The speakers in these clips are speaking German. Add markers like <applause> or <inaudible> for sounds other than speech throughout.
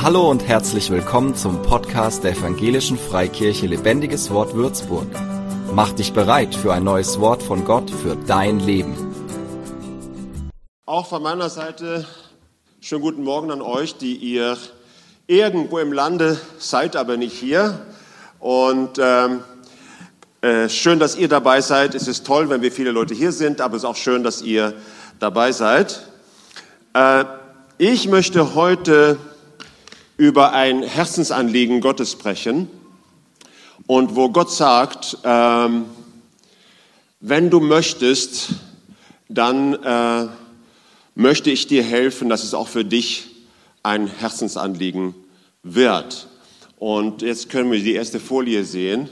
Hallo und herzlich willkommen zum Podcast der Evangelischen Freikirche Lebendiges Wort Würzburg. Mach dich bereit für ein neues Wort von Gott für dein Leben. Auch von meiner Seite schönen guten Morgen an euch, die ihr irgendwo im Lande seid, aber nicht hier. Und ähm, äh, schön, dass ihr dabei seid. Es ist toll, wenn wir viele Leute hier sind, aber es ist auch schön, dass ihr dabei seid. Äh, ich möchte heute über ein Herzensanliegen Gottes sprechen und wo Gott sagt, ähm, wenn du möchtest, dann äh, möchte ich dir helfen, dass es auch für dich ein Herzensanliegen wird. Und jetzt können wir die erste Folie sehen.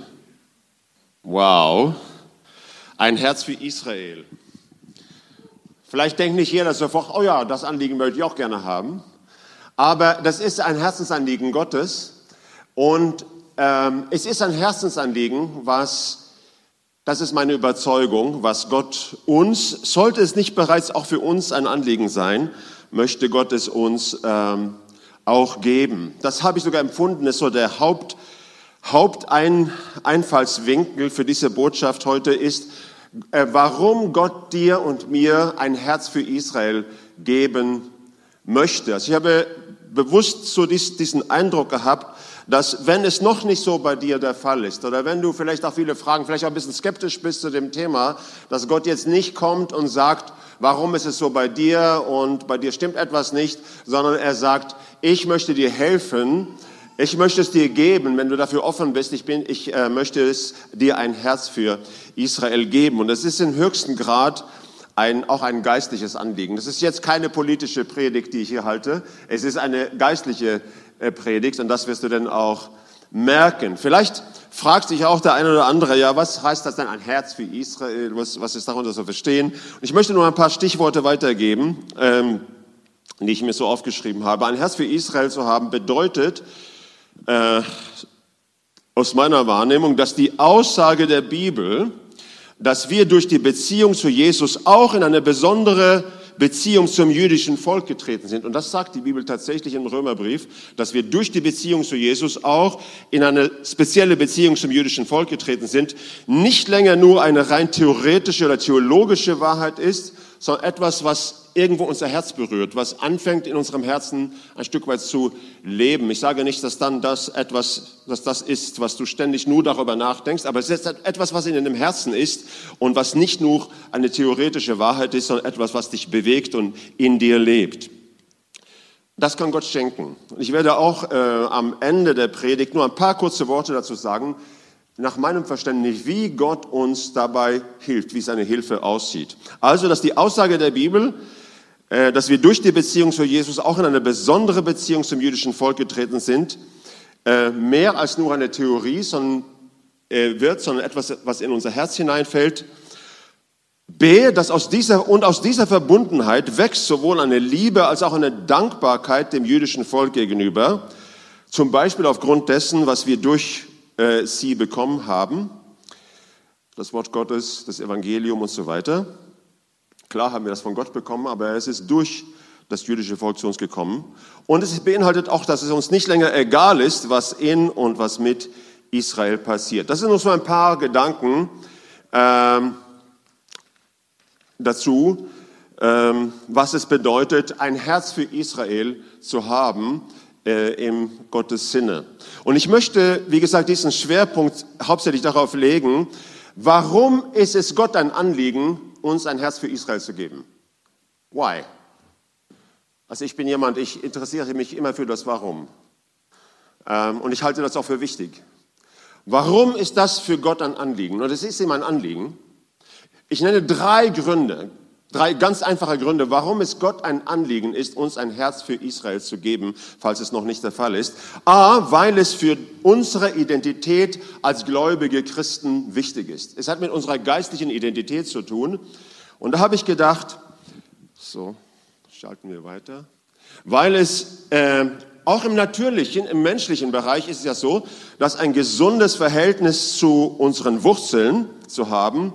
Wow, ein Herz für Israel. Vielleicht denkt nicht jeder sofort, oh ja, das Anliegen möchte ich auch gerne haben. Aber das ist ein Herzensanliegen Gottes und ähm, es ist ein Herzensanliegen, was, das ist meine Überzeugung, was Gott uns, sollte es nicht bereits auch für uns ein Anliegen sein, möchte Gott es uns ähm, auch geben. Das habe ich sogar empfunden, ist so der Haupt, Haupteinfallswinkel für diese Botschaft heute ist, äh, warum Gott dir und mir ein Herz für Israel geben möchte. Also ich habe bewusst so diesen Eindruck gehabt, dass wenn es noch nicht so bei dir der Fall ist oder wenn du vielleicht auch viele Fragen, vielleicht auch ein bisschen skeptisch bist zu dem Thema, dass Gott jetzt nicht kommt und sagt, warum ist es so bei dir und bei dir stimmt etwas nicht, sondern er sagt, ich möchte dir helfen, ich möchte es dir geben, wenn du dafür offen bist. Ich, bin, ich äh, möchte es dir ein Herz für Israel geben. Und es ist im höchsten Grad ein, auch ein geistliches Anliegen. Das ist jetzt keine politische Predigt, die ich hier halte. Es ist eine geistliche äh, Predigt und das wirst du dann auch merken. Vielleicht fragt sich auch der eine oder andere, ja, was heißt das denn ein Herz für Israel? Was, was ist darunter zu verstehen? Und ich möchte nur ein paar Stichworte weitergeben, ähm, die ich mir so aufgeschrieben habe. Ein Herz für Israel zu haben bedeutet, äh, aus meiner Wahrnehmung, dass die Aussage der Bibel, dass wir durch die Beziehung zu Jesus auch in eine besondere Beziehung zum jüdischen Volk getreten sind. Und das sagt die Bibel tatsächlich im Römerbrief, dass wir durch die Beziehung zu Jesus auch in eine spezielle Beziehung zum jüdischen Volk getreten sind. Nicht länger nur eine rein theoretische oder theologische Wahrheit ist, sondern etwas, was irgendwo unser Herz berührt, was anfängt in unserem Herzen ein Stück weit zu leben. Ich sage nicht, dass dann das etwas, dass das ist, was du ständig nur darüber nachdenkst, aber es ist etwas, was in deinem Herzen ist und was nicht nur eine theoretische Wahrheit ist, sondern etwas, was dich bewegt und in dir lebt. Das kann Gott schenken. Ich werde auch äh, am Ende der Predigt nur ein paar kurze Worte dazu sagen, nach meinem Verständnis, wie Gott uns dabei hilft, wie seine Hilfe aussieht. Also, dass die Aussage der Bibel, dass wir durch die Beziehung zu Jesus auch in eine besondere Beziehung zum jüdischen Volk getreten sind, äh, mehr als nur eine Theorie äh, wird, sondern etwas, was in unser Herz hineinfällt. B, dass aus dieser, und aus dieser Verbundenheit wächst sowohl eine Liebe als auch eine Dankbarkeit dem jüdischen Volk gegenüber. Zum Beispiel aufgrund dessen, was wir durch äh, sie bekommen haben. Das Wort Gottes, das Evangelium und so weiter. Klar haben wir das von Gott bekommen, aber es ist durch das jüdische Volk zu uns gekommen. Und es beinhaltet auch, dass es uns nicht länger egal ist, was in und was mit Israel passiert. Das sind nur so ein paar Gedanken ähm, dazu, ähm, was es bedeutet, ein Herz für Israel zu haben äh, im Gottes Sinne. Und ich möchte, wie gesagt, diesen Schwerpunkt hauptsächlich darauf legen, warum ist es Gott ein Anliegen, uns ein Herz für Israel zu geben? Why? Also ich bin jemand, ich interessiere mich immer für das Warum. Ähm, und ich halte das auch für wichtig. Warum ist das für Gott ein Anliegen? Und es ist ihm ein Anliegen. Ich nenne drei Gründe, Drei ganz einfache Gründe, warum es Gott ein Anliegen ist, uns ein Herz für Israel zu geben, falls es noch nicht der Fall ist. A, weil es für unsere Identität als gläubige Christen wichtig ist. Es hat mit unserer geistlichen Identität zu tun. Und da habe ich gedacht, so, schalten wir weiter, weil es äh, auch im natürlichen, im menschlichen Bereich ist es ja so, dass ein gesundes Verhältnis zu unseren Wurzeln zu haben,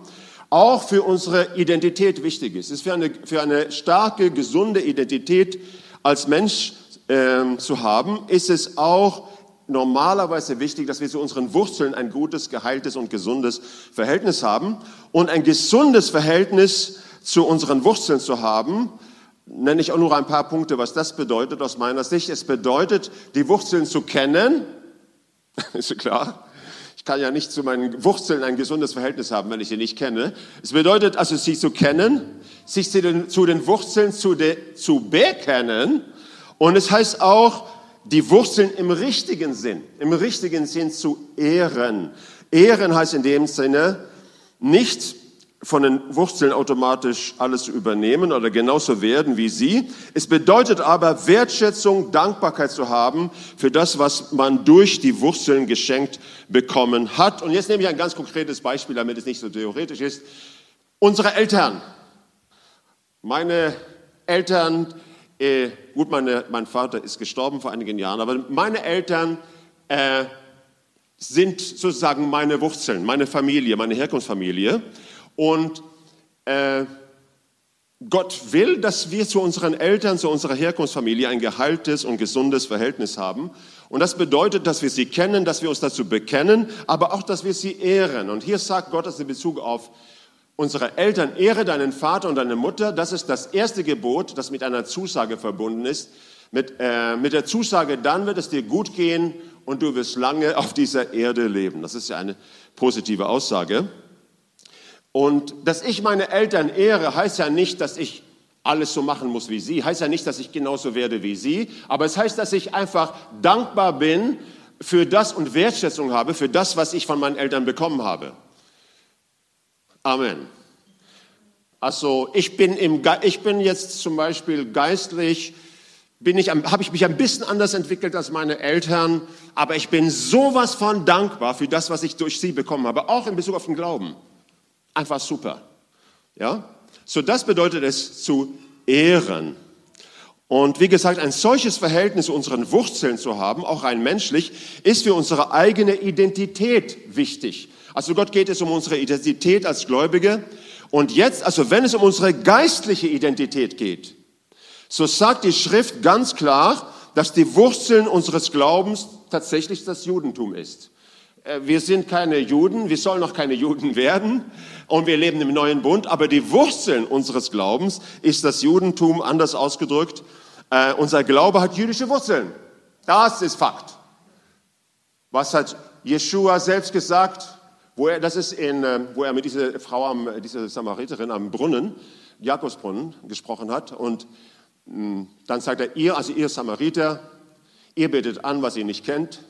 auch für unsere Identität wichtig ist. Es ist für eine, für eine starke, gesunde Identität als Mensch ähm, zu haben, ist es auch normalerweise wichtig, dass wir zu unseren Wurzeln ein gutes, geheiltes und gesundes Verhältnis haben. Und ein gesundes Verhältnis zu unseren Wurzeln zu haben, nenne ich auch nur ein paar Punkte, was das bedeutet aus meiner Sicht. Es bedeutet, die Wurzeln zu kennen. <laughs> Ist klar? Ich kann ja nicht zu meinen Wurzeln ein gesundes Verhältnis haben, wenn ich sie nicht kenne. Es bedeutet also, sie zu kennen, sich zu den, zu den Wurzeln zu, de, zu bekennen. Und es heißt auch, die Wurzeln im richtigen Sinn, im richtigen Sinn zu ehren. Ehren heißt in dem Sinne nicht von den Wurzeln automatisch alles übernehmen oder genauso werden wie sie. Es bedeutet aber Wertschätzung, Dankbarkeit zu haben für das, was man durch die Wurzeln geschenkt bekommen hat. Und jetzt nehme ich ein ganz konkretes Beispiel, damit es nicht so theoretisch ist. Unsere Eltern. Meine Eltern, äh, gut, meine, mein Vater ist gestorben vor einigen Jahren, aber meine Eltern äh, sind sozusagen meine Wurzeln, meine Familie, meine Herkunftsfamilie. Und äh, Gott will, dass wir zu unseren Eltern, zu unserer Herkunftsfamilie ein geheiltes und gesundes Verhältnis haben. Und das bedeutet, dass wir sie kennen, dass wir uns dazu bekennen, aber auch, dass wir sie ehren. Und hier sagt Gott das in Bezug auf unsere Eltern, ehre deinen Vater und deine Mutter. Das ist das erste Gebot, das mit einer Zusage verbunden ist. Mit, äh, mit der Zusage, dann wird es dir gut gehen und du wirst lange auf dieser Erde leben. Das ist ja eine positive Aussage. Und dass ich meine Eltern ehre, heißt ja nicht, dass ich alles so machen muss wie sie, heißt ja nicht, dass ich genauso werde wie sie, aber es heißt, dass ich einfach dankbar bin für das und Wertschätzung habe, für das, was ich von meinen Eltern bekommen habe. Amen. Also ich bin, im, ich bin jetzt zum Beispiel geistlich, habe ich mich ein bisschen anders entwickelt als meine Eltern, aber ich bin sowas von dankbar für das, was ich durch sie bekommen habe, auch in Bezug auf den Glauben. Einfach super. Ja? So, das bedeutet es zu ehren. Und wie gesagt, ein solches Verhältnis zu unseren Wurzeln zu haben, auch rein menschlich, ist für unsere eigene Identität wichtig. Also Gott geht es um unsere Identität als Gläubige. Und jetzt, also wenn es um unsere geistliche Identität geht, so sagt die Schrift ganz klar, dass die Wurzeln unseres Glaubens tatsächlich das Judentum ist. Äh, wir sind keine Juden, wir sollen noch keine Juden <laughs> werden und wir leben im neuen Bund, aber die Wurzeln unseres Glaubens ist das Judentum, anders ausgedrückt. Äh, unser Glaube hat jüdische Wurzeln. Das ist Fakt. Was hat Jeshua selbst gesagt? Wo er, das ist in, äh, wo er mit dieser Frau, am, dieser Samariterin am Brunnen, Jakobsbrunnen, gesprochen hat. Und mh, mm, dann sagt er, ihr, also ihr Samariter, ihr betet an, was ihr nicht kennt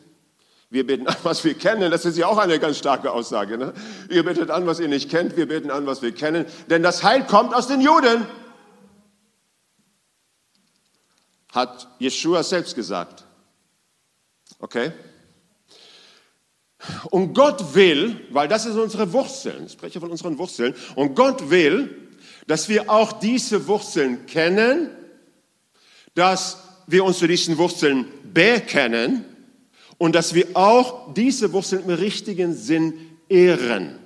wir beten an, was wir kennen. Das ist ja auch eine ganz starke Aussage. Ne? Ihr betet an, was ihr nicht kennt. Wir beten an, was wir kennen. Denn das Heil kommt aus den Juden. Hat Jeshua selbst gesagt. Okay? Und Gott will, weil das ist unsere Wurzeln, ich spreche von unseren Wurzeln, und Gott will, dass wir auch diese Wurzeln kennen, dass wir uns zu diesen Wurzeln bekennen und dass wir auch diese Wurzeln im richtigen Sinn ehren.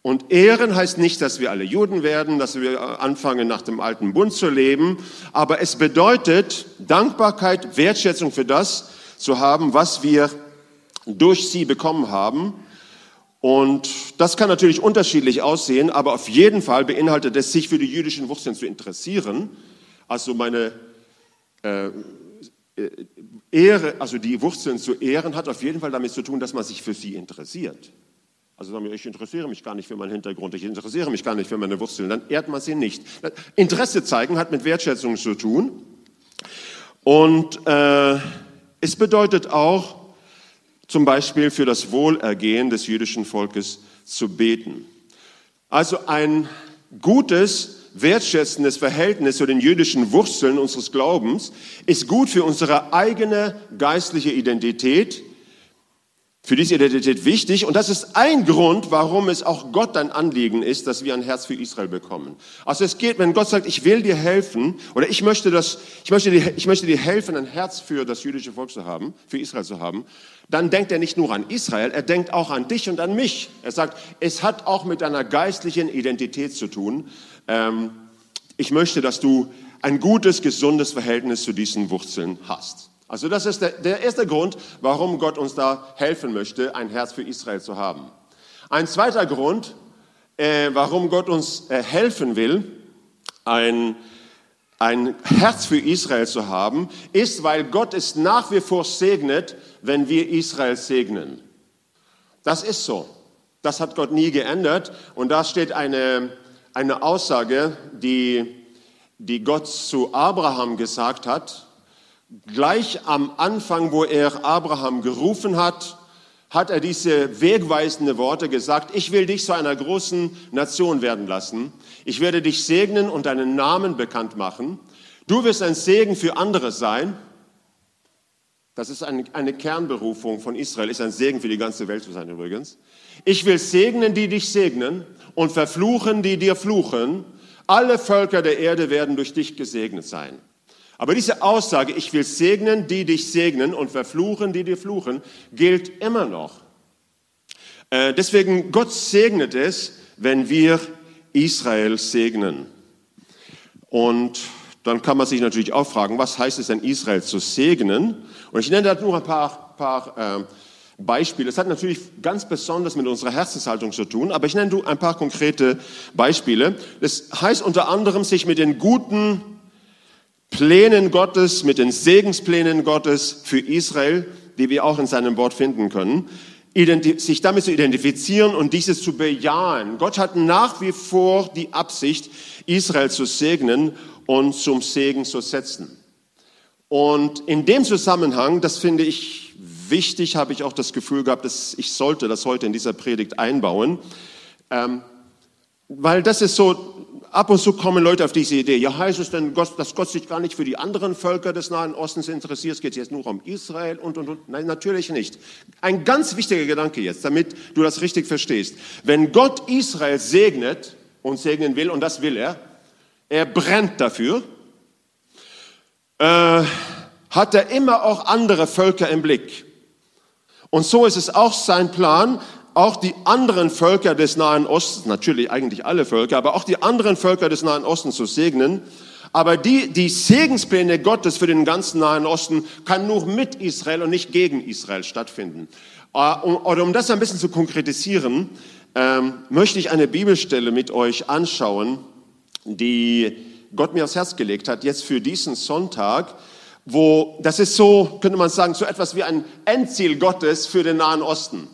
Und ehren heißt nicht, dass wir alle Juden werden, dass wir anfangen, nach dem alten Bund zu leben, aber es bedeutet Dankbarkeit, Wertschätzung für das zu haben, was wir durch sie bekommen haben. Und das kann natürlich unterschiedlich aussehen, aber auf jeden Fall beinhaltet es, sich für die jüdischen Wurzeln zu interessieren. Also meine äh, Ehre, also die Wurzeln zu ehren, hat auf jeden Fall damit zu tun, dass man sich für sie interessiert. Also sagen wir, ich interessiere mich gar nicht für meinen Hintergrund, ich interessiere mich gar nicht für meine Wurzeln, dann ehrt man sie nicht. Interesse zeigen hat mit Wertschätzung zu tun. Und äh, es bedeutet auch, zum Beispiel für das Wohlergehen des jüdischen Volkes zu beten. Also ein gutes wertschätzendes Verhältnis zu den jüdischen Wurzeln unseres Glaubens ist gut für unsere eigene geistliche Identität, für diese Identität wichtig. Und das ist ein Grund, warum es auch Gott ein Anliegen ist, dass wir ein Herz für Israel bekommen. Also es geht, wenn Gott sagt, ich will dir helfen, oder ich möchte, das, ich möchte, dir, ich möchte dir helfen, ein Herz für das jüdische Volk zu haben, für Israel zu haben, dann denkt er nicht nur an Israel, er denkt auch an dich und an mich. Er sagt, es hat auch mit deiner geistlichen Identität zu tun. Ähm, ich möchte, dass du ein gutes, gesundes Verhältnis zu diesen Wurzeln hast. Also das ist der, der erste Grund, warum Gott uns da helfen möchte, ein Herz für Israel zu haben. Ein zweiter Grund, äh, warum Gott uns äh, helfen will, ein, ein Herz für Israel zu haben, ist, weil Gott es nach wie vor segnet, wenn wir Israel segnen. Das ist so. Das hat Gott nie geändert. Und da steht eine, eine Aussage, die, die Gott zu Abraham gesagt hat. Gleich am Anfang, wo er Abraham gerufen hat, hat er diese wegweisende Worte gesagt, ich will dich zu einer großen Nation werden lassen. Ich werde dich segnen und deinen Namen bekannt machen. Du wirst ein Segen für andere sein. Das ist eine, eine Kernberufung von Israel, ist ein Segen für die ganze Welt zu sein übrigens. Ich will segnen, die dich segnen und verfluchen, die dir fluchen. Alle Völker der Erde werden durch dich gesegnet sein. Aber diese Aussage, ich will segnen, die dich segnen und verfluchen, die dir fluchen, gilt immer noch. Äh, deswegen, Gott segnet es, wenn wir Israel segnen. Und dann kann man sich natürlich auch fragen, was heißt es denn, Israel zu segnen? Und ich nenne da nur ein paar, paar äh, Beispiele. Es hat natürlich ganz besonders mit unserer Herzenshaltung zu tun, aber ich nenne ein paar konkrete Beispiele. Das heißt unter anderem, sich mit den guten Plänen Gottes, mit den Segensplänen Gottes für Israel, die wir auch in seinem Wort finden können, sich damit zu identifizieren und dieses zu bejahen. Gott hat nach wie vor die Absicht, Israel zu segnen und zum Segen zu setzen. Und in dem Zusammenhang, das finde ich wichtig, habe ich auch das Gefühl gehabt, dass ich sollte das heute in dieser Predigt einbauen, ähm, weil das ist so ab und zu kommen Leute auf diese Idee. Ja, heißt es denn, dass Gott sich gar nicht für die anderen Völker des Nahen Ostens interessiert? Es geht jetzt nur um Israel und, und, und. Nein, natürlich nicht. Ein ganz wichtiger Gedanke jetzt, damit du das richtig verstehst. Wenn Gott Israel segnet und segnen will, und das will er, er brennt dafür, äh, hat er immer auch andere Völker im Blick. Und so ist es auch sein Plan, auch die anderen Völker des Nahen Ostens, natürlich eigentlich alle Völker, aber auch die anderen Völker des Nahen Ostens zu segnen. Aber die, die Segenspläne Gottes für den ganzen Nahen Osten kann nur mit Israel und nicht gegen Israel stattfinden. Äh, oder um das ein bisschen zu konkretisieren, ähm, möchte ich eine Bibelstelle mit euch anschauen, die Gott mir aufs Herz gelegt hat, jetzt für diesen Sonntag, wo, das ist so, könnte man sagen, so etwas wie ein Endziel Gottes für den Nahen Osten.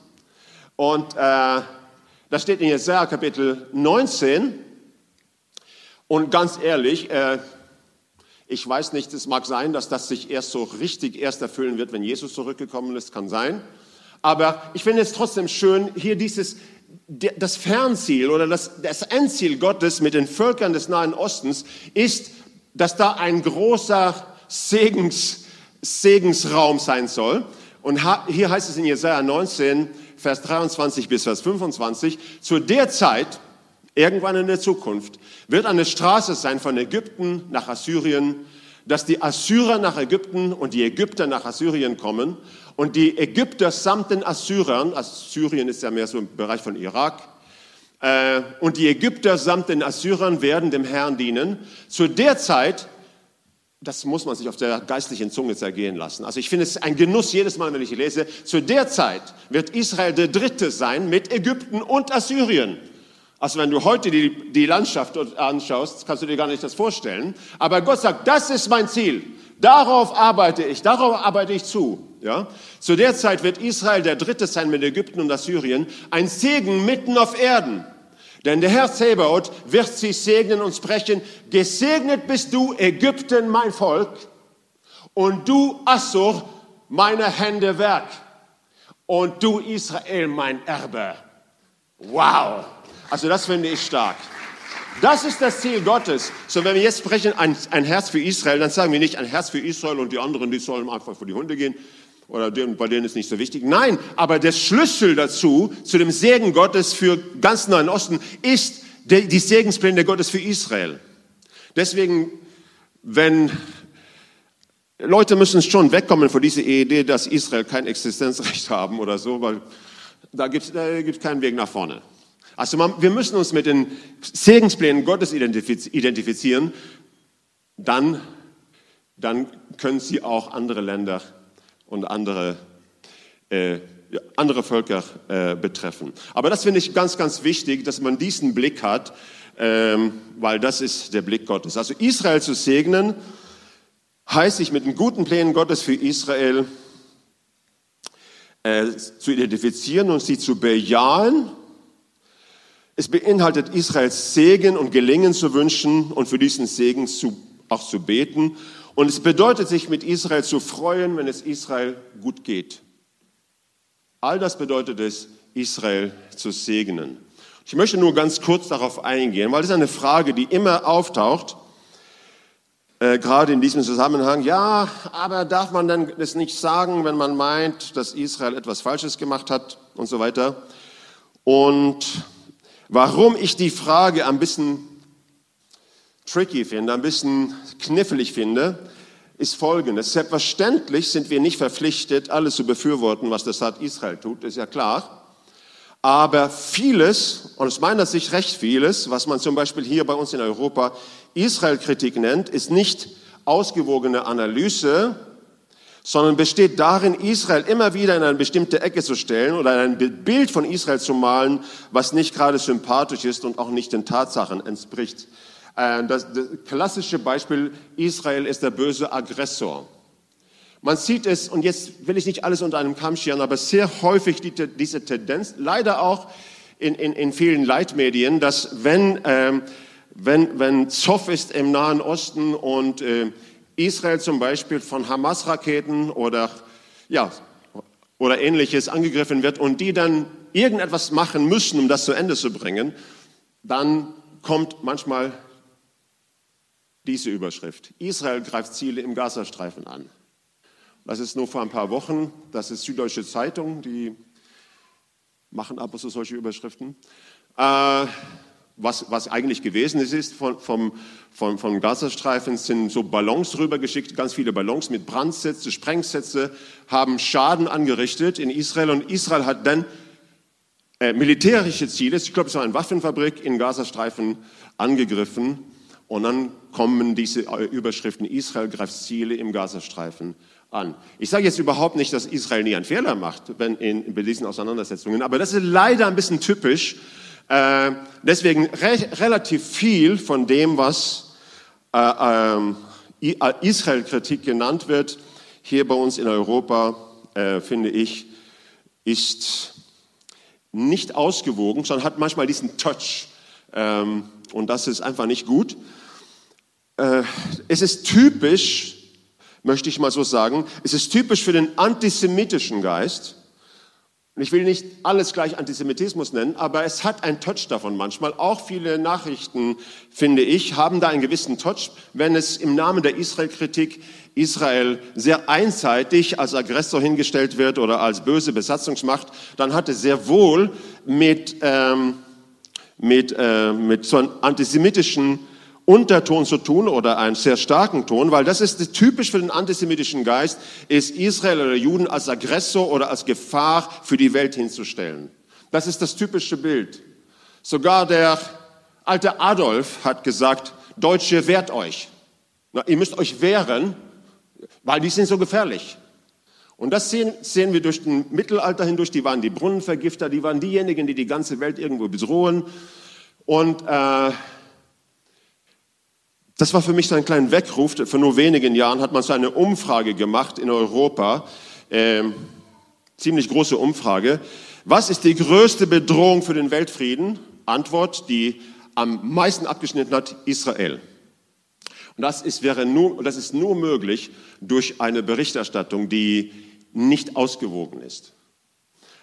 Und äh, das steht in Jesaja Kapitel 19. Und ganz ehrlich, äh, ich weiß nicht, es mag sein, dass das sich erst so richtig erst erfüllen wird, wenn Jesus zurückgekommen ist, kann sein. Aber ich finde es trotzdem schön, hier dieses, das Fernziel oder das, das Endziel Gottes mit den Völkern des Nahen Ostens ist, dass da ein großer Segens, Segensraum sein soll. Und hier heißt es in Jesaja 19, Vers 23 bis Vers 25, zu der Zeit, irgendwann in der Zukunft, wird eine Straße sein von Ägypten nach Assyrien, dass die Assyrer nach Ägypten und die Ägypter nach Assyrien kommen und die Ägypter samt den Assyrern, Assyrien ist ja mehr so im Bereich von Irak, äh, und die Ägypter samt den Assyrern werden dem Herrn dienen. Zu der Zeit das muss man sich auf der geistlichen Zunge zergehen lassen. Also ich finde es ein Genuss jedes Mal, wenn ich lese. Zu der Zeit wird Israel der Dritte sein mit Ägypten und Assyrien. Also wenn du heute die, die Landschaft anschaust, kannst du dir gar nicht das vorstellen. Aber Gott sagt, das ist mein Ziel. Darauf arbeite ich, darauf arbeite ich zu. Ja? Zu der Zeit wird Israel der Dritte sein mit Ägypten und Assyrien. Ein Segen mitten auf Erden. Denn der Herr Zebaoth wird sie segnen und sprechen, gesegnet bist du, Ägypten, mein Volk, und du, Assur, meine Hände Werk, und du, Israel, mein Erbe. Wow! Also das finde ich stark. Das ist das Ziel Gottes. So, wenn wir jetzt sprechen, ein, ein Herz für Israel, dann sagen wir nicht ein Herz für Israel und die anderen, die sollen einfach vor die Hunde gehen oder bei denen ist nicht so wichtig. Nein, aber der Schlüssel dazu, zu dem Segen Gottes für ganz Nahen Osten, ist die Segenspläne Gottes für Israel. Deswegen, wenn Leute müssen schon wegkommen von dieser Idee, dass Israel kein Existenzrecht <laughs> haben oder so, weil da gibt es keinen Weg nach vorne. Also man, wir müssen uns mit den Segensplänen Gottes identifizieren dann, dann können sie auch andere Länder und andere, äh, andere Völker äh, betreffen. Aber das finde ich ganz, ganz wichtig, dass man diesen Blick hat, ähm, weil das ist der Blick Gottes. Also Israel zu segnen, heißt sich mit den guten Plänen Gottes für Israel äh, zu identifizieren und sie zu bejahen. Es beinhaltet Israels Segen und Gelingen zu wünschen und für diesen Segen zu, auch zu beten. Und es bedeutet sich mit Israel zu freuen, wenn es Israel gut geht. All das bedeutet es, Israel zu segnen. Ich möchte nur ganz kurz darauf eingehen, weil das ist eine Frage, die immer auftaucht, äh, gerade in diesem Zusammenhang. Ja, aber darf man denn das nicht sagen, wenn man meint, dass Israel etwas Falsches gemacht hat und so weiter? Und warum ich die Frage ein bisschen tricky finde, ein bisschen knifflig finde, ist folgendes. Selbstverständlich sind wir nicht verpflichtet, alles zu befürworten, was der Staat Israel tut, ist ja klar. Aber vieles, und aus meiner Sicht recht vieles, was man zum Beispiel hier bei uns in Europa Israel-Kritik nennt, ist nicht ausgewogene Analyse, sondern besteht darin, Israel immer wieder in eine bestimmte Ecke zu stellen oder ein Bild von Israel zu malen, was nicht gerade sympathisch ist und auch nicht den Tatsachen entspricht. Äh, das, das klassische Beispiel, Israel ist der böse Aggressor. Man sieht es, und jetzt will ich nicht alles unter einem Kamm scheren, aber sehr häufig die, diese Tendenz, leider auch in, in, in vielen Leitmedien, dass wenn, ähm, wenn, wenn Zoff ist im Nahen Osten und äh, Israel zum Beispiel von Hamas-Raketen oder, ja, oder ähnliches angegriffen wird und die dann irgendetwas machen müssen, um das zu Ende zu bringen, dann kommt manchmal diese Überschrift. Israel greift Ziele im Gazastreifen an. Das ist nur vor ein paar Wochen. Das ist Süddeutsche Zeitung, die machen ab und zu solche Überschriften. Äh, was, was eigentlich gewesen ist, ist von, vom, vom, vom Gazastreifen sind so Ballons rübergeschickt, ganz viele Ballons mit Brandsätze, Sprengsätze, haben Schaden angerichtet in Israel und Israel hat dann äh, militärische Ziele, ich glaube es war eine Waffenfabrik in Gazastreifen, angegriffen und dann kommen diese Überschriften, Israel greift Ziele im Gazastreifen an. Ich sage jetzt überhaupt nicht, dass Israel nie einen Fehler macht wenn in, in diesen Auseinandersetzungen, aber das ist leider ein bisschen typisch. Äh, deswegen re relativ viel von dem, was äh, ähm, äh, Israel-Kritik genannt wird, hier bei uns in Europa, äh, finde ich, ist nicht ausgewogen, sondern hat manchmal diesen Touch. Ähm, und das ist einfach nicht gut. Äh, es ist typisch möchte ich mal so sagen. Es ist typisch für den antisemitischen Geist. Und ich will nicht alles gleich Antisemitismus nennen, aber es hat einen Touch davon manchmal. Auch viele Nachrichten, finde ich, haben da einen gewissen Touch, wenn es im Namen der Israel-Kritik Israel sehr einseitig als Aggressor hingestellt wird oder als böse Besatzungsmacht, dann hat es sehr wohl mit, ähm, mit, äh, mit so einem antisemitischen Unterton zu tun oder einen sehr starken Ton, weil das ist typisch für den antisemitischen Geist, ist Israel oder Juden als Aggressor oder als Gefahr für die Welt hinzustellen. Das ist das typische Bild. Sogar der alte Adolf hat gesagt, Deutsche wehrt euch. Na, ihr müsst euch wehren, weil die sind so gefährlich. Und das sehen, sehen wir durch den Mittelalter hindurch. Die waren die Brunnenvergifter, die waren diejenigen, die die ganze Welt irgendwo bedrohen. Und äh, das war für mich so ein kleiner Weckruf. Vor nur wenigen Jahren hat man so eine Umfrage gemacht in Europa, äh, ziemlich große Umfrage. Was ist die größte Bedrohung für den Weltfrieden? Antwort, die am meisten abgeschnitten hat, Israel. Und das ist, wäre nur, das ist nur möglich durch eine Berichterstattung, die nicht ausgewogen ist.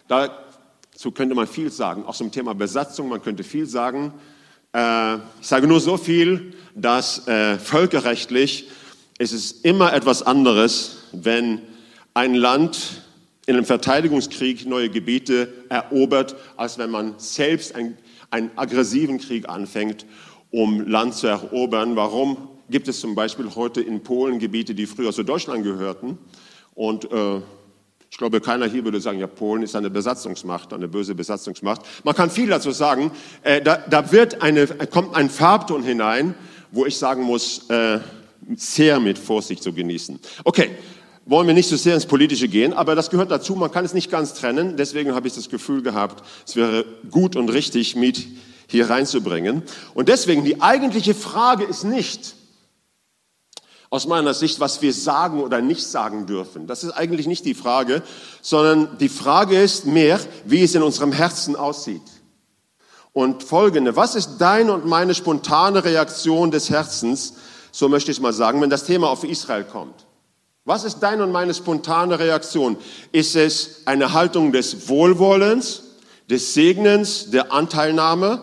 Dazu könnte man viel sagen, auch zum Thema Besatzung, man könnte viel sagen. Äh, ich sage nur so viel, dass äh, völkerrechtlich ist es immer etwas anderes, wenn ein Land in einem Verteidigungskrieg neue Gebiete erobert, als wenn man selbst ein, einen aggressiven Krieg anfängt, um Land zu erobern. Warum gibt es zum Beispiel heute in Polen Gebiete, die früher zu Deutschland gehörten und äh, ich glaube, keiner hier würde sagen, ja, Polen ist eine Besatzungsmacht, eine böse Besatzungsmacht. Man kann viel dazu sagen. Äh, da, da wird eine, kommt ein Farbton hinein, wo ich sagen muss, äh, sehr mit Vorsicht zu genießen. Okay, wollen wir nicht so sehr ins Politische gehen, aber das gehört dazu, man kann es nicht ganz trennen. Deswegen habe ich das Gefühl gehabt, es wäre gut und richtig, mit hier reinzubringen. Und deswegen, die eigentliche Frage ist nicht, aus meiner Sicht, was wir sagen oder nicht sagen dürfen. Das ist eigentlich nicht die Frage, sondern die Frage ist mehr, wie es in unserem Herzen aussieht. Und folgende, was ist deine und meine spontane Reaktion des Herzens, so möchte ich mal sagen, wenn das Thema auf Israel kommt? Was ist deine und meine spontane Reaktion? Ist es eine Haltung des Wohlwollens, des Segnens, der Anteilnahme?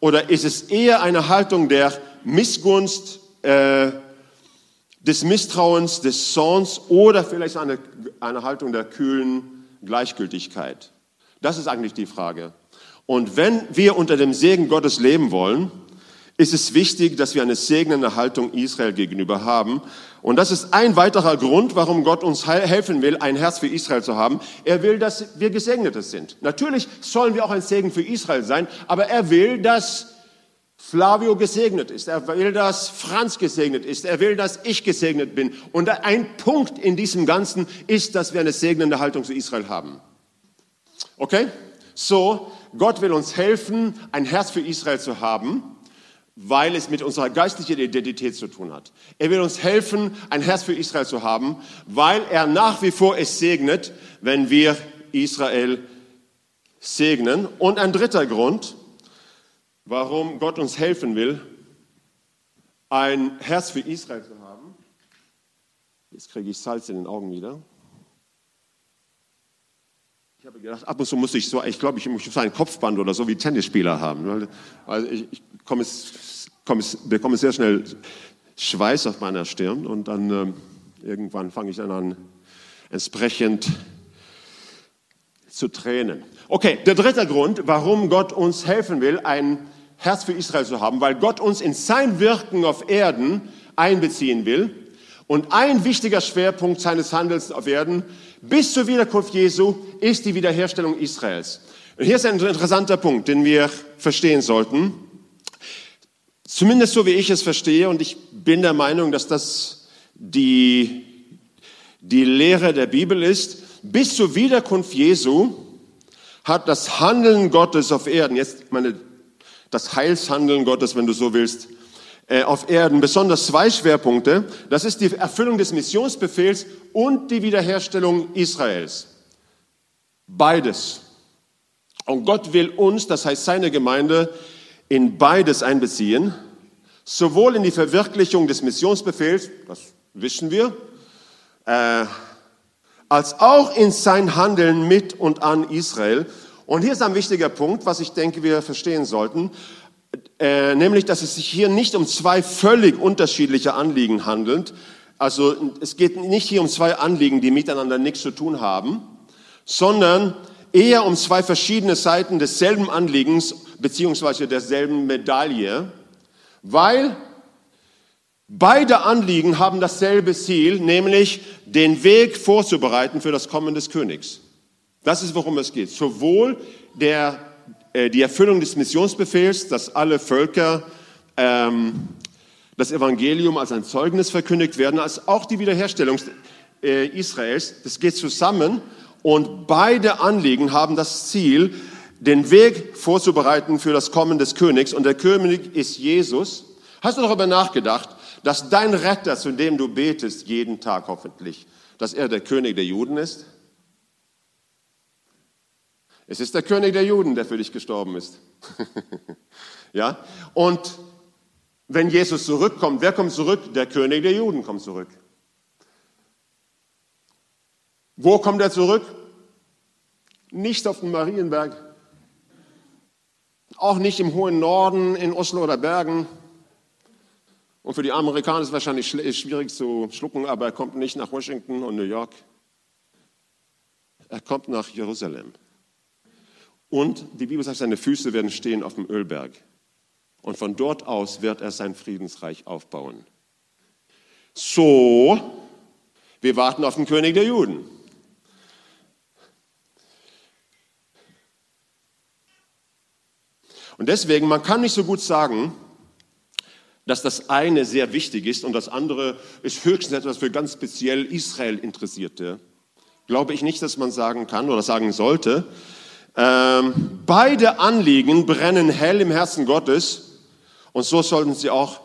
Oder ist es eher eine Haltung der Missgunst, äh, des Misstrauens, des Zorns oder vielleicht eine, eine Haltung der kühlen Gleichgültigkeit? Das ist eigentlich die Frage. Und wenn wir unter dem Segen Gottes leben wollen, ist es wichtig, dass wir eine segnende Haltung Israel gegenüber haben. Und das ist ein weiterer Grund, warum Gott uns helfen will, ein Herz für Israel zu haben. Er will, dass wir Gesegnete sind. Natürlich sollen wir auch ein Segen für Israel sein, aber er will, dass Flavio gesegnet ist. Er will, dass Franz gesegnet ist. Er will, dass ich gesegnet bin. Und ein Punkt in diesem Ganzen ist, dass wir eine segnende Haltung zu Israel haben. Okay? So, Gott will uns helfen, ein Herz für Israel zu haben weil es mit unserer geistlichen Identität zu tun hat. Er will uns helfen, ein Herz für Israel zu haben, weil er nach wie vor es segnet, wenn wir Israel segnen. Und ein dritter Grund, warum Gott uns helfen will, ein Herz für Israel zu haben. Jetzt kriege ich Salz in den Augen wieder. Ich habe gedacht, ab und zu muss ich so, ich glaube, ich muss ein Kopfband oder so wie Tennisspieler haben. Weil ich, ich komme, komme, bekomme sehr schnell Schweiß auf meiner Stirn und dann äh, irgendwann fange ich dann an, entsprechend zu tränen. Okay, der dritte Grund, warum Gott uns helfen will, ein Herz für Israel zu haben, weil Gott uns in sein Wirken auf Erden einbeziehen will. Und ein wichtiger Schwerpunkt seines Handelns auf Erden bis zur Wiederkunft Jesu ist die Wiederherstellung Israels. Und hier ist ein interessanter Punkt, den wir verstehen sollten. Zumindest so wie ich es verstehe, und ich bin der Meinung, dass das die, die Lehre der Bibel ist, bis zur Wiederkunft Jesu hat das Handeln Gottes auf Erden, jetzt meine, das Heilshandeln Gottes, wenn du so willst, äh, auf Erden besonders zwei Schwerpunkte. Das ist die Erfüllung des Missionsbefehls und die Wiederherstellung Israels. Beides. Und Gott will uns, das heißt seine Gemeinde, in beides einbeziehen. Sowohl in die Verwirklichung des Missionsbefehls, das wissen wir, äh, als auch in sein Handeln mit und an Israel. Und hier ist ein wichtiger Punkt, was ich denke, wir verstehen sollten. Äh, nämlich, dass es sich hier nicht um zwei völlig unterschiedliche Anliegen handelt. Also es geht nicht hier um zwei Anliegen, die miteinander nichts zu tun haben, sondern eher um zwei verschiedene Seiten desselben Anliegens beziehungsweise derselben Medaille, weil beide Anliegen haben dasselbe Ziel, nämlich den Weg vorzubereiten für das Kommen des Königs. Das ist, worum es geht. Sowohl der äh, die Erfüllung des Missionsbefehls, dass alle Völker ähm, das Evangelium als ein Zeugnis verkündigt werden, als auch die Wiederherstellung äh, Israels. Das geht zusammen und beide Anliegen haben das Ziel, den Weg vorzubereiten für das Kommen des Königs. Und der König ist Jesus. Hast du darüber nachgedacht, dass dein Retter, zu dem du betest, jeden Tag hoffentlich, dass er der König der Juden ist? Es ist der König der Juden, der für dich gestorben ist. <laughs> ja? Und wenn Jesus zurückkommt, wer kommt zurück? Der König der Juden kommt zurück. Wo kommt er zurück? Nicht auf dem Marienberg. Auch nicht im hohen Norden, in Oslo oder Bergen. Und für die Amerikaner ist es wahrscheinlich schwierig zu schlucken, aber er kommt nicht nach Washington und New York. Er kommt nach Jerusalem. Und die Bibel sagt, seine Füße werden stehen auf dem Ölberg. Und von dort aus wird er sein Friedensreich aufbauen. So, wir warten auf den König der Juden. Und deswegen, man kann nicht so gut sagen, dass das eine sehr wichtig ist und das andere ist höchstens etwas für ganz speziell Israel Interessierte. Glaube ich nicht, dass man sagen kann oder sagen sollte. Ähm, beide Anliegen brennen hell im Herzen Gottes und so sollten sie auch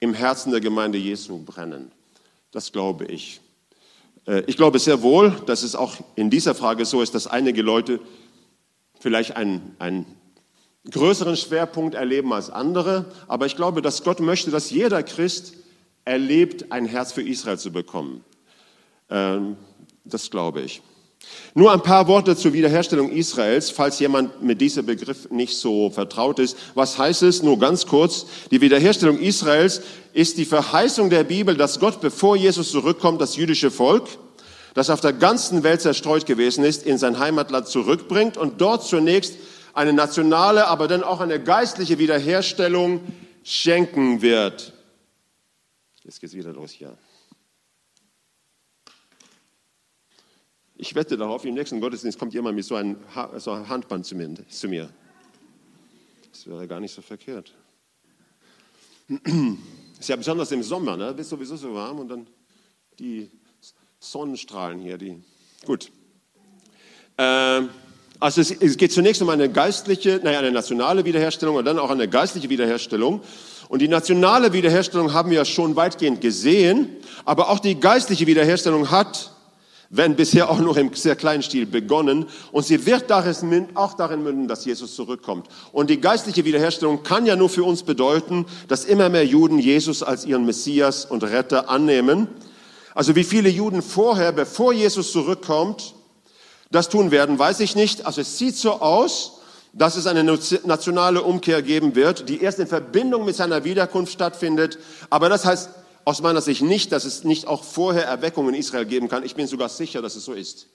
im Herzen der Gemeinde Jesu brennen. Das glaube ich. Äh, ich glaube sehr wohl, dass es auch in dieser Frage so ist, dass einige Leute vielleicht einen, einen größeren Schwerpunkt erleben als andere. Aber ich glaube, dass Gott möchte, dass jeder Christ erlebt, ein Herz für Israel zu bekommen. Ähm, das glaube ich. Nur ein paar Worte zur Wiederherstellung Israels, falls jemand mit diesem Begriff nicht so vertraut ist. Was heißt es? Nur ganz kurz. Die Wiederherstellung Israels ist die Verheißung der Bibel, dass Gott, bevor Jesus zurückkommt, das jüdische Volk, das auf der ganzen Welt zerstreut gewesen ist, in sein Heimatland zurückbringt und dort zunächst eine nationale, aber dann auch eine geistliche Wiederherstellung schenken wird. Jetzt geht's wieder los hier. Ich wette darauf, im nächsten Gottesdienst kommt jemand mit so einem, so einem Handband zu mir, zu mir. Das wäre gar nicht so verkehrt. Ist ja besonders im Sommer, ne? Ist sowieso so warm und dann die Sonnenstrahlen hier, die. Gut. Ähm, also es, es, geht zunächst um eine geistliche, naja, eine nationale Wiederherstellung und dann auch eine geistliche Wiederherstellung. Und die nationale Wiederherstellung haben wir schon weitgehend gesehen, aber auch die geistliche Wiederherstellung hat, wenn bisher auch noch im sehr kleinen Stil begonnen, und sie wird darin, auch darin münden, dass Jesus zurückkommt. Und die geistliche Wiederherstellung kann ja nur für uns bedeuten, dass immer mehr Juden Jesus als ihren Messias und Retter annehmen. Also wie viele Juden vorher, bevor Jesus zurückkommt, das tun werden, weiß ich nicht. Also es sieht so aus, dass es eine nationale Umkehr geben wird, die erst in Verbindung mit seiner Wiederkunft stattfindet. Aber das heißt aus meiner Sicht nicht, dass es nicht auch vorher Erweckung in Israel geben kann. Ich bin sogar sicher, dass es so ist.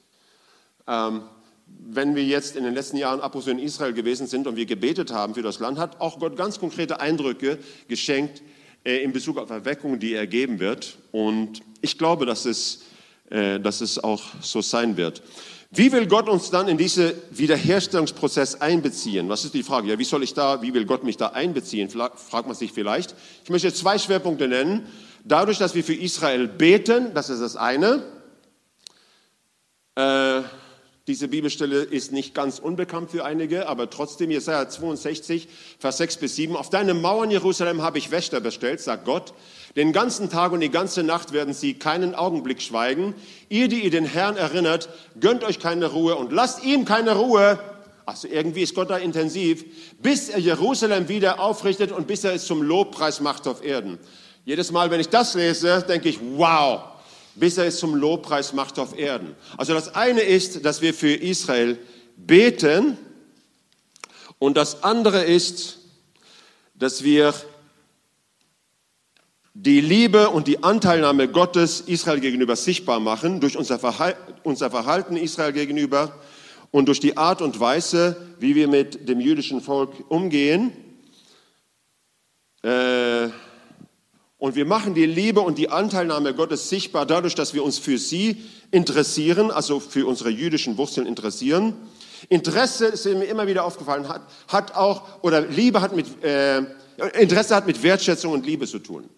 Ähm, wenn wir jetzt in den letzten Jahren ab und zu in Israel gewesen sind und wir gebetet haben für das Land, hat auch Gott ganz konkrete Eindrücke geschenkt äh, in Bezug auf Erweckung, die er geben wird. Und ich glaube, dass es, äh, dass es auch so sein wird. Wie will Gott uns dann in diesen Wiederherstellungsprozess einbeziehen? Was ist die Frage? Ja, wie soll ich da, wie will Gott mich da einbeziehen? Fragt man sich vielleicht. Ich möchte zwei Schwerpunkte nennen. Dadurch, dass wir für Israel beten, das ist das eine. Äh, diese Bibelstelle ist nicht ganz unbekannt für einige, aber trotzdem, Jesaja 62, Vers 6 bis 7. Auf deine Mauern, Jerusalem, habe ich Wächter bestellt, sagt Gott. Den ganzen Tag und die ganze Nacht werden sie keinen Augenblick schweigen. Ihr, die ihr den Herrn erinnert, gönnt euch keine Ruhe und lasst ihm keine Ruhe. Also irgendwie ist Gott da intensiv, bis er Jerusalem wieder aufrichtet und bis er es zum Lobpreis macht auf Erden. Jedes Mal, wenn ich das lese, denke ich, wow, bis er es zum Lobpreis macht auf Erden. Also das eine ist, dass wir für Israel beten und das andere ist, dass wir die Liebe und die Anteilnahme Gottes Israel gegenüber sichtbar machen, durch unser Verhalten Israel gegenüber und durch die Art und Weise, wie wir mit dem jüdischen Volk umgehen. Äh, und wir machen die Liebe und die Anteilnahme Gottes sichtbar dadurch, dass wir uns für sie interessieren, also für unsere jüdischen Wurzeln interessieren. Interesse, ist mir immer wieder aufgefallen, hat, hat auch, oder Liebe hat mit, äh, Interesse hat mit Wertschätzung und Liebe zu tun.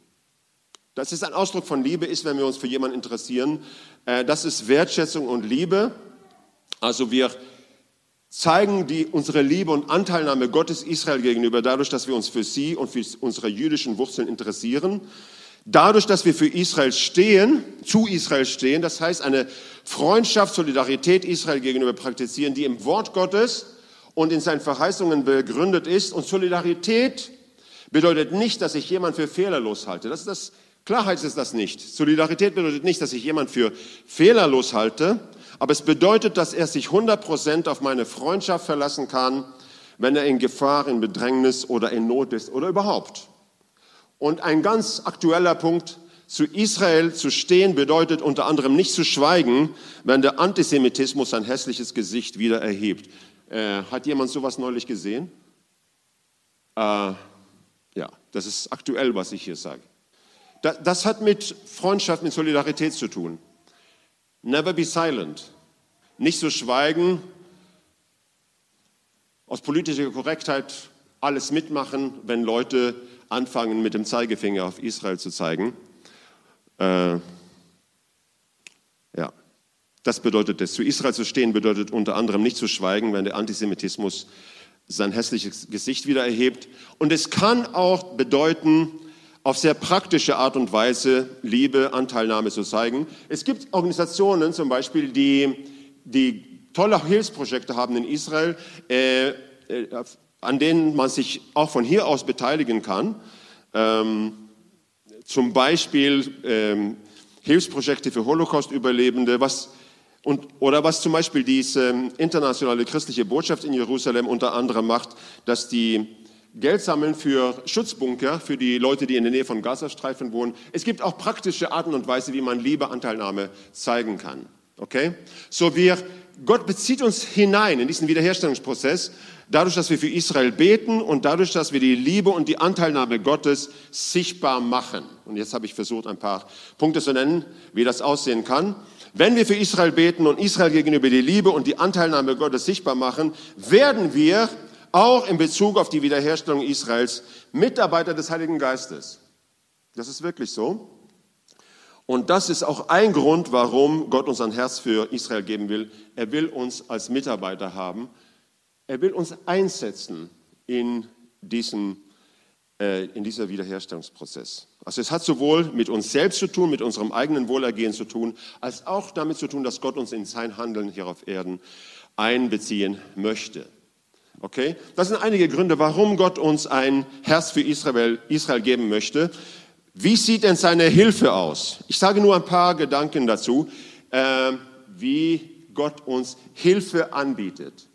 Das ist ein Ausdruck von Liebe, ist, wenn wir uns für jemanden interessieren. Äh, das ist Wertschätzung und Liebe. Also wir zeigen die, unsere Liebe und Anteilnahme Gottes Israel gegenüber dadurch, dass wir uns für sie und für unsere jüdischen Wurzeln interessieren. Dadurch, dass wir für Israel stehen, zu Israel stehen, das heißt eine Freundschaft, Solidarität Israel gegenüber praktizieren, die im Wort Gottes und in seinen Verheißungen begründet ist. Und Solidarität bedeutet nicht, dass ich jemand für fehlerlos halte. Das ist das Klarheit ist das nicht. Solidarität bedeutet nicht, dass ich jemand für fehlerlos halte, aber es bedeutet, dass er sich 100% auf meine Freundschaft verlassen kann, wenn er in Gefahr, in Bedrängnis oder in Not ist oder überhaupt. Und ein ganz aktueller Punkt, zu Israel zu stehen bedeutet unter anderem nicht zu schweigen, wenn der Antisemitismus sein hässliches Gesicht wieder erhebt. Äh, hat jemand sowas neulich gesehen? Äh, ja, das ist aktuell, was ich hier sage. Das hat mit Freundschaft, mit Solidarität zu tun. Never be silent. Nicht so schweigen aus politischer Korrektheit alles mitmachen, wenn Leute anfangen, mit dem Zeigefinger auf Israel zu zeigen. Äh, ja, das bedeutet es. Zu Israel zu stehen bedeutet unter anderem nicht zu schweigen, wenn der Antisemitismus sein hässliches Gesicht wieder erhebt. Und es kann auch bedeuten, auf sehr praktische Art und Weise Liebe, Anteilnahme zu zeigen. Es gibt Organisationen zum Beispiel, die, die tolle Hilfsprojekte haben in Israel, äh, an denen man sich auch von hier aus beteiligen kann. Ähm, zum Beispiel ähm, Hilfsprojekte für Holocaust-Überlebende, was und, oder was zum Beispiel diese internationale christliche Botschaft in Jerusalem unter anderem macht, dass die Geld sammeln für Schutzbunker, für die Leute, die in der Nähe von Gazastreifen wohnen. Es gibt auch praktische Arten und Weise, wie man Liebe, Anteilnahme zeigen kann. Okay? So wir, Gott bezieht uns hinein in diesen Wiederherstellungsprozess, dadurch, dass wir für Israel beten und dadurch, dass wir die Liebe und die Anteilnahme Gottes sichtbar machen. Und jetzt habe ich versucht, ein paar Punkte zu nennen, wie das aussehen kann. Wenn wir für Israel beten und Israel gegenüber die Liebe und die Anteilnahme Gottes sichtbar machen, werden wir auch in Bezug auf die Wiederherstellung Israels Mitarbeiter des Heiligen Geistes. Das ist wirklich so. Und das ist auch ein Grund, warum Gott uns ein Herz für Israel geben will. Er will uns als Mitarbeiter haben. Er will uns einsetzen in diesen äh, in dieser Wiederherstellungsprozess. Also es hat sowohl mit uns selbst zu tun, mit unserem eigenen Wohlergehen zu tun, als auch damit zu tun, dass Gott uns in sein Handeln hier auf Erden einbeziehen möchte. Okay? Das sind einige Gründe, warum Gott uns ein Herz für Israel, Israel geben möchte. Wie sieht denn seine Hilfe aus? Ich sage nur ein paar Gedanken dazu, äh, wie Gott uns Hilfe anbietet.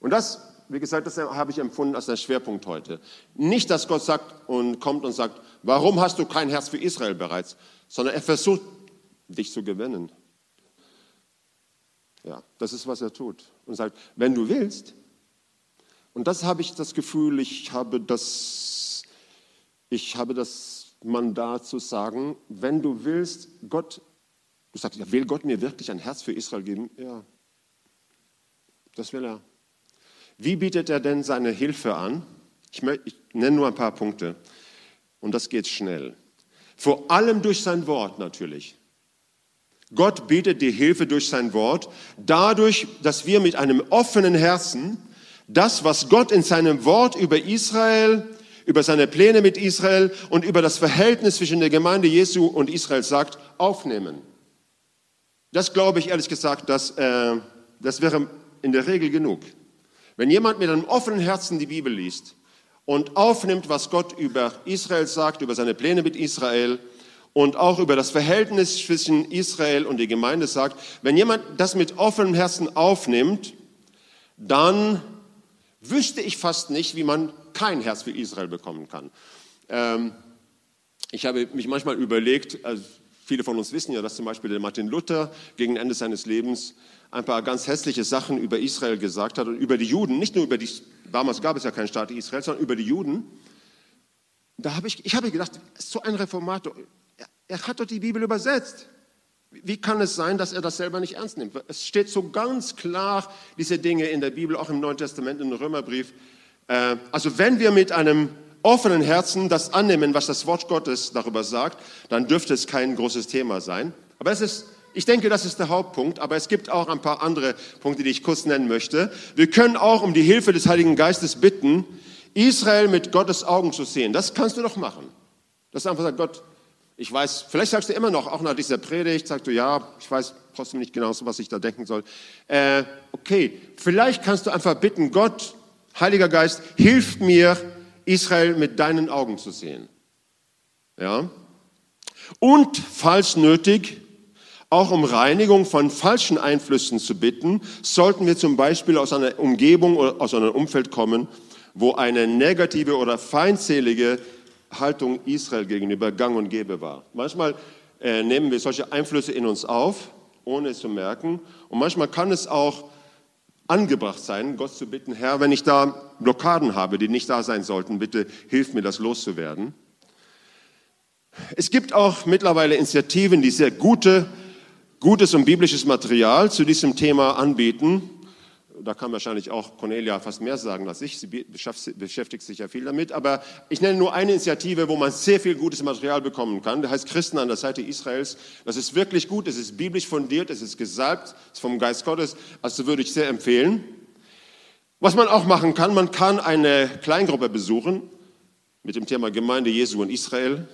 Und das wie gesagt, das habe ich empfunden als der Schwerpunkt heute. Nicht, dass Gott sagt und kommt und sagt, warum hast du kein Herz für Israel bereits, sondern er versucht, dich zu gewinnen. Ja, das ist, was er tut. Und sagt, wenn du willst, und das habe ich das Gefühl, ich habe das, ich habe das Mandat zu sagen, wenn du willst, Gott, du sagst, ja, will Gott mir wirklich ein Herz für Israel geben? Ja, das will er. Wie bietet er denn seine Hilfe an? Ich, ich nenne nur ein paar Punkte und das geht schnell. Vor allem durch sein Wort natürlich. Gott bietet die Hilfe durch sein Wort, dadurch, dass wir mit einem offenen Herzen das, was Gott in seinem Wort über Israel, über seine Pläne mit Israel und über das Verhältnis zwischen der Gemeinde Jesu und Israel sagt, aufnehmen. Das glaube ich ehrlich gesagt, dass, äh, das wäre in der Regel genug. Wenn jemand mit einem offenen Herzen die Bibel liest und aufnimmt, was Gott über Israel sagt, über seine Pläne mit Israel und auch über das Verhältnis zwischen Israel und der Gemeinde sagt, wenn jemand das mit offenem Herzen aufnimmt, dann wüsste ich fast nicht, wie man kein Herz für Israel bekommen kann. Ähm, ich habe mich manchmal überlegt, also viele von uns wissen ja, dass zum Beispiel der Martin Luther gegen Ende seines Lebens ein paar ganz hässliche Sachen über Israel gesagt hat und über die Juden, nicht nur über die, damals gab es ja keinen Staat Israel, sondern über die Juden. Da habe ich, ich habe gedacht, so ein Reformator, er, er hat doch die Bibel übersetzt. Wie kann es sein, dass er das selber nicht ernst nimmt? Es steht so ganz klar, diese Dinge in der Bibel, auch im Neuen Testament, im Römerbrief. Äh, also wenn wir mit einem offenen Herzen das annehmen, was das Wort Gottes darüber sagt, dann dürfte es kein großes Thema sein. Aber es ist ich denke, das ist der Hauptpunkt, aber es gibt auch ein paar andere Punkte, die ich kurz nennen möchte. Wir können auch um die Hilfe des Heiligen Geistes bitten, Israel mit Gottes Augen zu sehen. Das kannst du doch machen. Das ist einfach Gott, ich weiß, vielleicht sagst du immer noch, auch nach dieser Predigt, sagst du, ja, ich weiß trotzdem nicht genau, was ich da denken soll. Äh, okay, vielleicht kannst du einfach bitten, Gott, Heiliger Geist, hilf mir, Israel mit deinen Augen zu sehen. Ja? Und falls nötig, auch um Reinigung von falschen Einflüssen zu bitten, sollten wir zum Beispiel aus einer Umgebung oder aus einem Umfeld kommen, wo eine negative oder feindselige Haltung Israel gegenüber gang und gäbe war. Manchmal äh, nehmen wir solche Einflüsse in uns auf, ohne es zu merken. Und manchmal kann es auch angebracht sein, Gott zu bitten, Herr, wenn ich da Blockaden habe, die nicht da sein sollten, bitte hilf mir, das loszuwerden. Es gibt auch mittlerweile Initiativen, die sehr gute gutes und biblisches Material zu diesem Thema anbieten. Da kann wahrscheinlich auch Cornelia fast mehr sagen als ich. Sie beschäftigt sich ja viel damit. Aber ich nenne nur eine Initiative, wo man sehr viel gutes Material bekommen kann. Der heißt Christen an der Seite Israels. Das ist wirklich gut. Es ist biblisch fundiert. Es ist gesalbt. Es ist vom Geist Gottes. Also würde ich sehr empfehlen. Was man auch machen kann, man kann eine Kleingruppe besuchen mit dem Thema Gemeinde Jesu in Israel.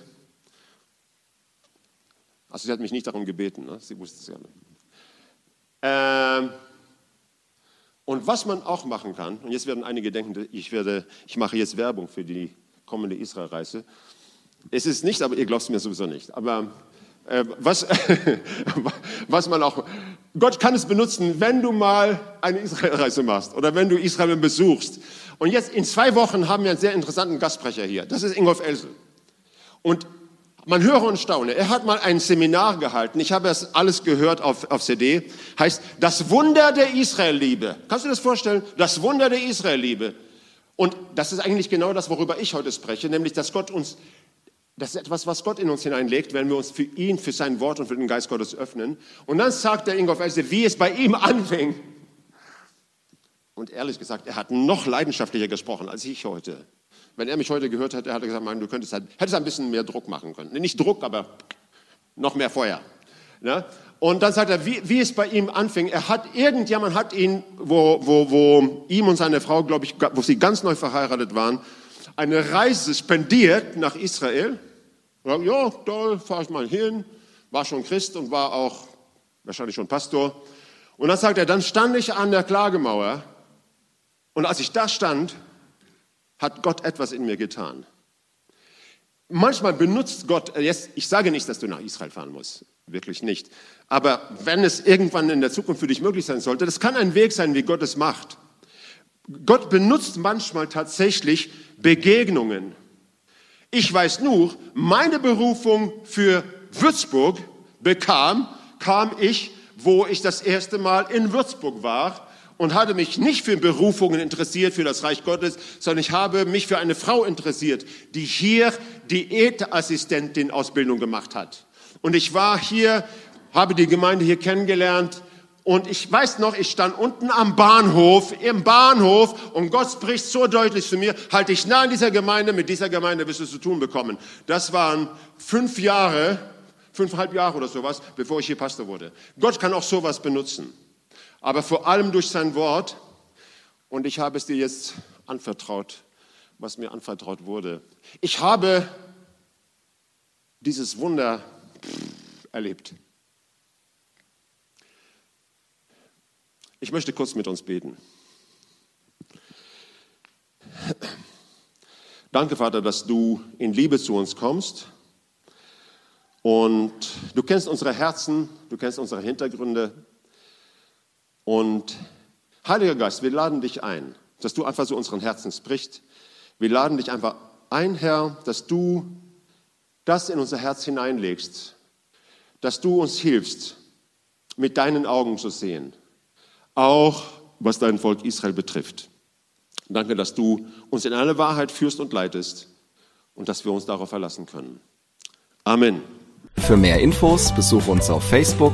Also sie hat mich nicht darum gebeten, ne? sie wusste es ja nicht. Ähm, und was man auch machen kann, und jetzt werden einige denken, ich, werde, ich mache jetzt Werbung für die kommende Israelreise. Es ist nicht, aber ihr glaubt es mir sowieso nicht. Aber äh, was, <laughs> was man auch, Gott kann es benutzen, wenn du mal eine Israelreise machst oder wenn du Israel besuchst. Und jetzt in zwei Wochen haben wir einen sehr interessanten Gastsprecher hier. Das ist Ingolf Elsel. Und man höre und staune. Er hat mal ein Seminar gehalten. Ich habe das alles gehört auf, auf CD. Heißt, das Wunder der Israelliebe. Kannst du dir das vorstellen? Das Wunder der Israelliebe. Und das ist eigentlich genau das, worüber ich heute spreche, nämlich, dass Gott uns, das ist etwas, was Gott in uns hineinlegt, wenn wir uns für ihn, für sein Wort und für den Geist Gottes öffnen. Und dann sagt der Ingolf Else, wie es bei ihm anfing. Und ehrlich gesagt, er hat noch leidenschaftlicher gesprochen als ich heute. Wenn er mich heute gehört hätte, hätte er gesagt, du könntest halt, hättest ein bisschen mehr Druck machen können. Nicht Druck, aber noch mehr Feuer. Ne? Und dann sagt er, wie, wie es bei ihm anfing. Er hat, irgendjemand hat ihn, wo, wo, wo ihm und seine Frau, glaube ich, wo sie ganz neu verheiratet waren, eine Reise spendiert nach Israel. Ja, da fahre ich mal hin. War schon Christ und war auch wahrscheinlich schon Pastor. Und dann sagt er, dann stand ich an der Klagemauer. Und als ich da stand, hat Gott etwas in mir getan. Manchmal benutzt Gott, äh, jetzt, ich sage nicht, dass du nach Israel fahren musst, wirklich nicht. Aber wenn es irgendwann in der Zukunft für dich möglich sein sollte, das kann ein Weg sein, wie Gott es macht. Gott benutzt manchmal tatsächlich Begegnungen. Ich weiß nur, meine Berufung für Würzburg bekam, kam ich, wo ich das erste Mal in Würzburg war und hatte mich nicht für Berufungen interessiert, für das Reich Gottes, sondern ich habe mich für eine Frau interessiert, die hier Diätassistentin Ausbildung gemacht hat. Und ich war hier, habe die Gemeinde hier kennengelernt und ich weiß noch, ich stand unten am Bahnhof, im Bahnhof und Gott spricht so deutlich zu mir, halte ich nah an dieser Gemeinde, mit dieser Gemeinde wirst du zu tun bekommen. Das waren fünf Jahre, fünfeinhalb Jahre oder sowas, bevor ich hier Pastor wurde. Gott kann auch sowas benutzen aber vor allem durch sein Wort. Und ich habe es dir jetzt anvertraut, was mir anvertraut wurde. Ich habe dieses Wunder erlebt. Ich möchte kurz mit uns beten. Danke, Vater, dass du in Liebe zu uns kommst. Und du kennst unsere Herzen, du kennst unsere Hintergründe. Und Heiliger Geist, wir laden dich ein, dass du einfach so unseren Herzen sprichst. Wir laden dich einfach ein, Herr, dass du das in unser Herz hineinlegst, dass du uns hilfst, mit deinen Augen zu sehen, auch was dein Volk Israel betrifft. Danke, dass du uns in alle Wahrheit führst und leitest und dass wir uns darauf verlassen können. Amen. Für mehr Infos besuche uns auf Facebook